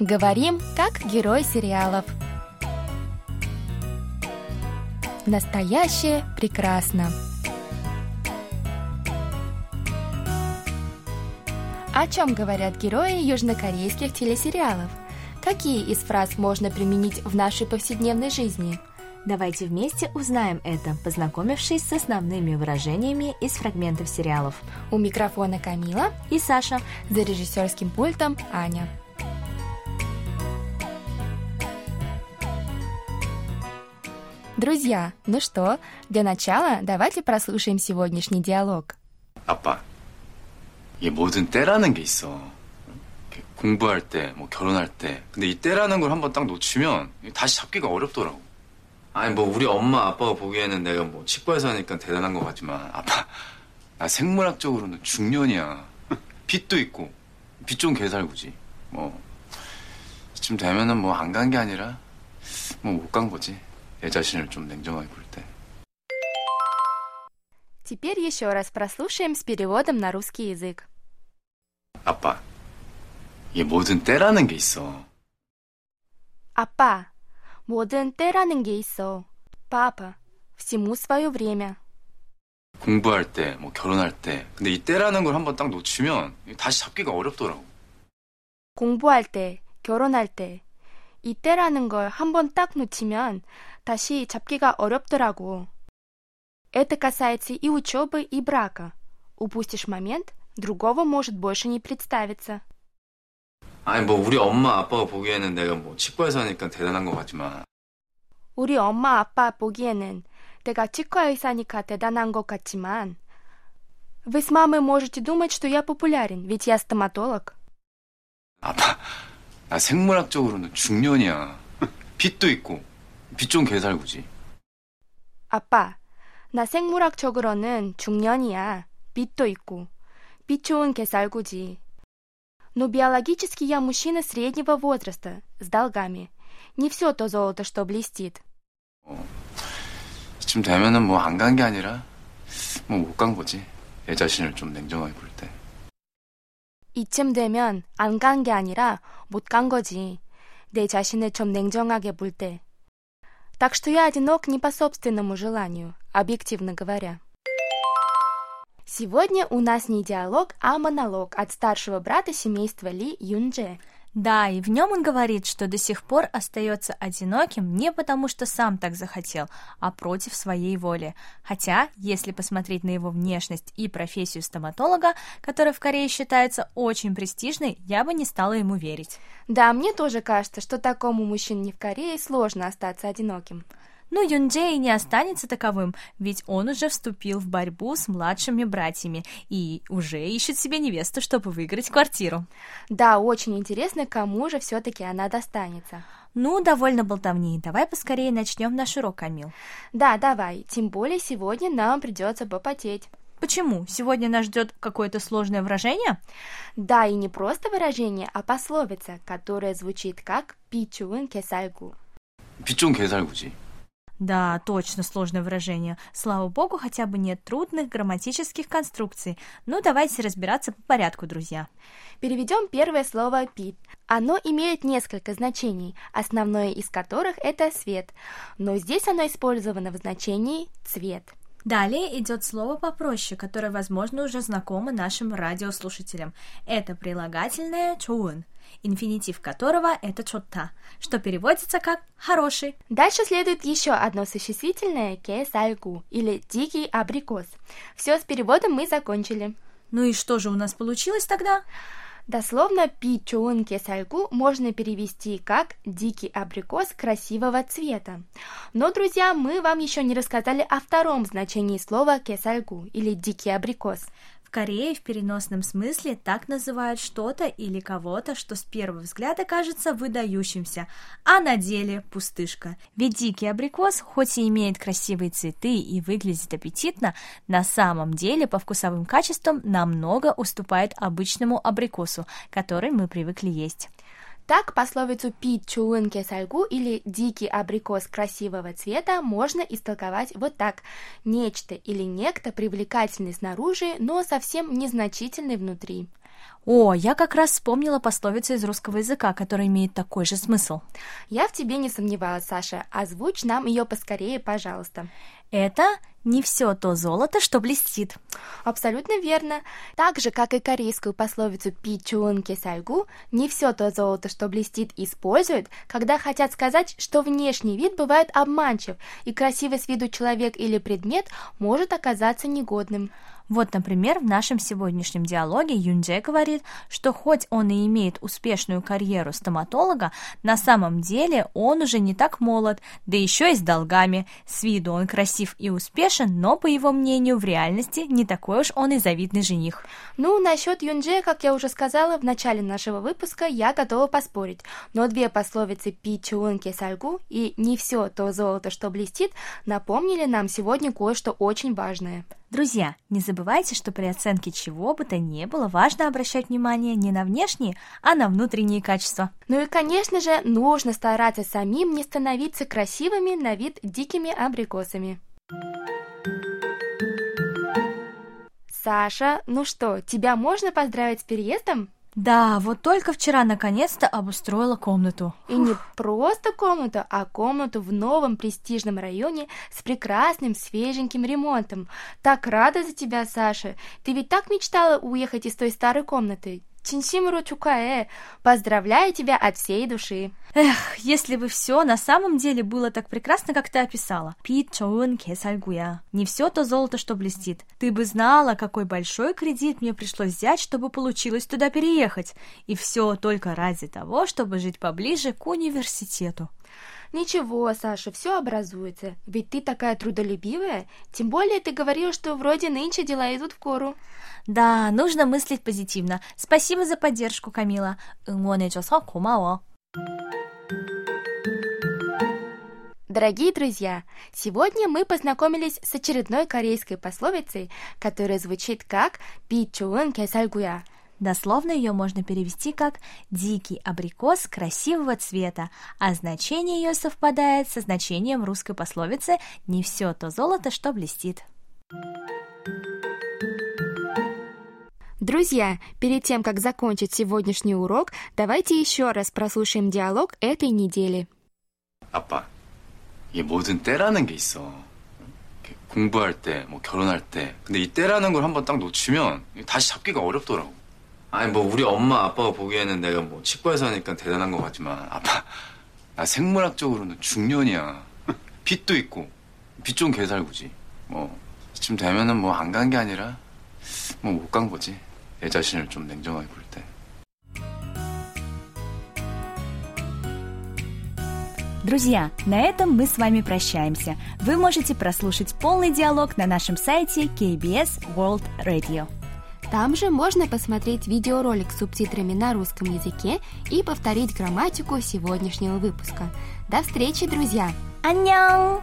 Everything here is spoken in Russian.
Говорим, как герой сериалов. Настоящее прекрасно. О чем говорят герои южнокорейских телесериалов? Какие из фраз можно применить в нашей повседневной жизни? Давайте вместе узнаем это, познакомившись с основными выражениями из фрагментов сериалов. У микрофона Камила и Саша. За режиссерским пультом Аня. Друзья, ну что, для начала давайте прослушаем сегодняшний диалог. 아빠, 이게 뭐든 때라는 게 있어. 공부할 때, 뭐 결혼할 때. 근데 이 때라는 걸 한번 딱 놓치면 다시 잡기가 어렵더라고. 아니 뭐 우리 엄마 아빠가 보기에는 내가 뭐 치과에서 하니까 대단한 것 같지만 아빠 나 생물학적으로는 중년이야. 빚도 있고 빚 좋은 개살구지. 뭐 이쯤 되면은 뭐 안 간 게 아니라 뭐 못 간 거지. 내 자신을 좀 냉정하게 볼 때. Теперь еще раз прослушаем с переводом на русский язык. 아빠, 이게 뭐든 때라는 게 있어. 아빠, 뭐든 때라는 게 있어. Папа, всему свое время. 공부할 때, 뭐 결혼할 때. 근데 이 때라는 걸 한번 딱 놓치면 다시 잡기가 어렵더라고. 공부할 때, 결혼할 때. 이때라는 걸 한번 딱 놓치면 다시 잡기가 어렵더라고. Это касается и учебы, и брака. Упустишь момент, другого может больше не представиться. 아니 뭐 우리 엄마 아빠가 보기에는 내가 뭐 치과에서 하니까 대단한 것 같지만 우리 엄마 아빠 보기에는 내가 치과 의사니까 대단한 것 같지만 вы с мамой можете думать, что я популярен, ведь я стоматолог. 아빠 나 생물학적으로는 중년이야. 빚도 있고 빚 좋은 개살구지. 아빠, 나 생물학적으로는 중년이야. 빚도 있고 빚 좋은 개살구지. Но биологически я мужчина среднего возраста, с долгами. Не все то золото, что блестит. 어, 이쯤 되면은 뭐 안 간 게 아니라 뭐 못 간 거지. 내 자신을 좀 냉정하게 볼 때. 이쯤 되면 안 간 게 아니라 못 간 거지. 내 자신을 좀 냉정하게 볼 때. Так что я одинок не по собственному желанию, объективно говоря. Сегодня у нас не диалог, а монолог от старшего брата семейства Ли Юнже. Да, и в нем он говорит, что до сих пор остается одиноким не потому, что сам так захотел, а против своей воли. Хотя, если посмотреть на его внешность и профессию стоматолога, которая в Корее считается очень престижной, я бы не стала ему верить. Да, мне тоже кажется, что такому мужчине в Корее сложно остаться одиноким. Но Юнджей не останется таковым, ведь он уже вступил в борьбу с младшими братьями и уже ищет себе невесту, чтобы выиграть квартиру. Да, очень интересно, кому же все-таки она достанется. Ну, довольно болтовни. Давай поскорее начнем наш урок, Камил. Да, давай. Тем более сегодня нам придется попотеть. Почему? Сегодня нас ждет какое-то сложное выражение? Да, и не просто выражение, а пословица, которая звучит как «пичуын кесайгу». «Пичуын кесайгу지». Да, точно сложное выражение. Слава богу, хотя бы нет трудных грамматических конструкций. Ну, давайте разбираться по порядку, друзья. Переведем первое слово «пит». Оно имеет несколько значений, основное из которых это «свет», но здесь оно использовано в значении «цвет». Далее идет слово попроще, которое, возможно, уже знакомо нашим радиослушателям. Это прилагательное «чуун», инфинитив которого это «чотта», что переводится как «хороший». Дальше следует еще одно существительное «кесальгу» или «дикий абрикос». Все с переводом мы закончили. Ну и что же у нас получилось тогда? Дословно «пи чуун кесальгу» можно перевести как «дикий абрикос красивого цвета». Но, друзья, мы вам еще не рассказали о втором значении слова «кесальгу» или «дикий абрикос». В Корее в переносном смысле так называют что-то или кого-то, что с первого взгляда кажется выдающимся, а на деле пустышка. Ведь дикий абрикос, хоть и имеет красивые цветы и выглядит аппетитно, на самом деле по вкусовым качествам намного уступает обычному абрикосу, который мы привыкли есть. Так, пословицу «пить чуын кесальгу» или «дикий абрикос красивого цвета» можно истолковать вот так. Нечто или некто привлекательный снаружи, но совсем незначительный внутри. О, я как раз вспомнила пословицу из русского языка, которая имеет такой же смысл. Я в тебе не сомневалась, Саша. Озвучь нам ее поскорее, пожалуйста. Это не все то золото, что блестит. Абсолютно верно. Так же, как и корейскую пословицу «пичунки сальгу», не все то золото, что блестит, используют, когда хотят сказать, что внешний вид бывает обманчив, и красивый с виду человек или предмет может оказаться негодным. Вот, например, в нашем сегодняшнем диалоге Юнджи говорит, что хоть он и имеет успешную карьеру стоматолога, на самом деле он уже не так молод, да еще и с долгами. С виду он красив и успешен, но, по его мнению, в реальности не такой уж он и завидный жених. Ну, насчет Юнджи, как я уже сказала в начале нашего выпуска, я готова поспорить. Но две пословицы «пи чуунки сальгу» и «не все то золото, что блестит» напомнили нам сегодня кое-что очень важное. Друзья, не забывайте, что при оценке чего бы то ни было важно обращать внимание не на внешние, а на внутренние качества. Ну и, конечно же, нужно стараться самим не становиться красивыми на вид дикими абрикосами. Саша, ну что, тебя можно поздравить с переездом? Да, вот только вчера наконец-то обустроила комнату. И не просто комнату, а комнату в новом престижном районе с прекрасным свеженьким ремонтом. Так рада за тебя, Саша. Ты ведь так мечтала уехать из той старой комнаты. Чинсимуру Чукаэ, поздравляю тебя от всей души. Эх, если бы все на самом деле было так прекрасно, как ты описала. Пит Чоун Кесальгуя. Не все то золото, что блестит. Ты бы знала, какой большой кредит мне пришлось взять, чтобы получилось туда переехать. И все только ради того, чтобы жить поближе к университету. Ничего, Саша, все образуется. Ведь ты такая трудолюбивая. Тем более ты говорила, что вроде нынче дела идут в гору. Да, нужно мыслить позитивно. Спасибо за поддержку, Камила. 응원해줘서 고마워. Дорогие друзья, сегодня мы познакомились с очередной корейской пословицей, которая звучит как «Пить чуын кесальгуя». Дословно ее можно перевести как «дикий абрикос красивого цвета», а значение ее совпадает со значением русской пословицы «не все то золото, что блестит». Друзья, перед тем, как закончить сегодняшний урок, давайте еще раз прослушаем диалог этой недели. 아빠, 이게 뭐든 때라는 게 있어. 공부할 때, 뭐 결혼할 때. 근데 이 때라는 걸 한번 딱 놓치면 다시 잡기가 어렵더라고. 아니 뭐 우리 엄마 아빠가 보기에는 내가 뭐 치과에서 하니까 대단한 것 같지만 아빠 나 생물학적으로는 중년이야. 빚도 있고 빚 좀 개살구지. 뭐 이쯤 되면은 뭐 안 간 게 아니라 뭐 못 간 거지. 내 자신을 좀 냉정하게 볼 때. Друзья, на этом мы с вами прощаемся. Вы можете прослушать полный диалог на нашем сайте KBS World Radio. Там же можно посмотреть видеоролик с субтитрами на русском языке и повторить грамматику сегодняшнего выпуска. До встречи, друзья! 안녕!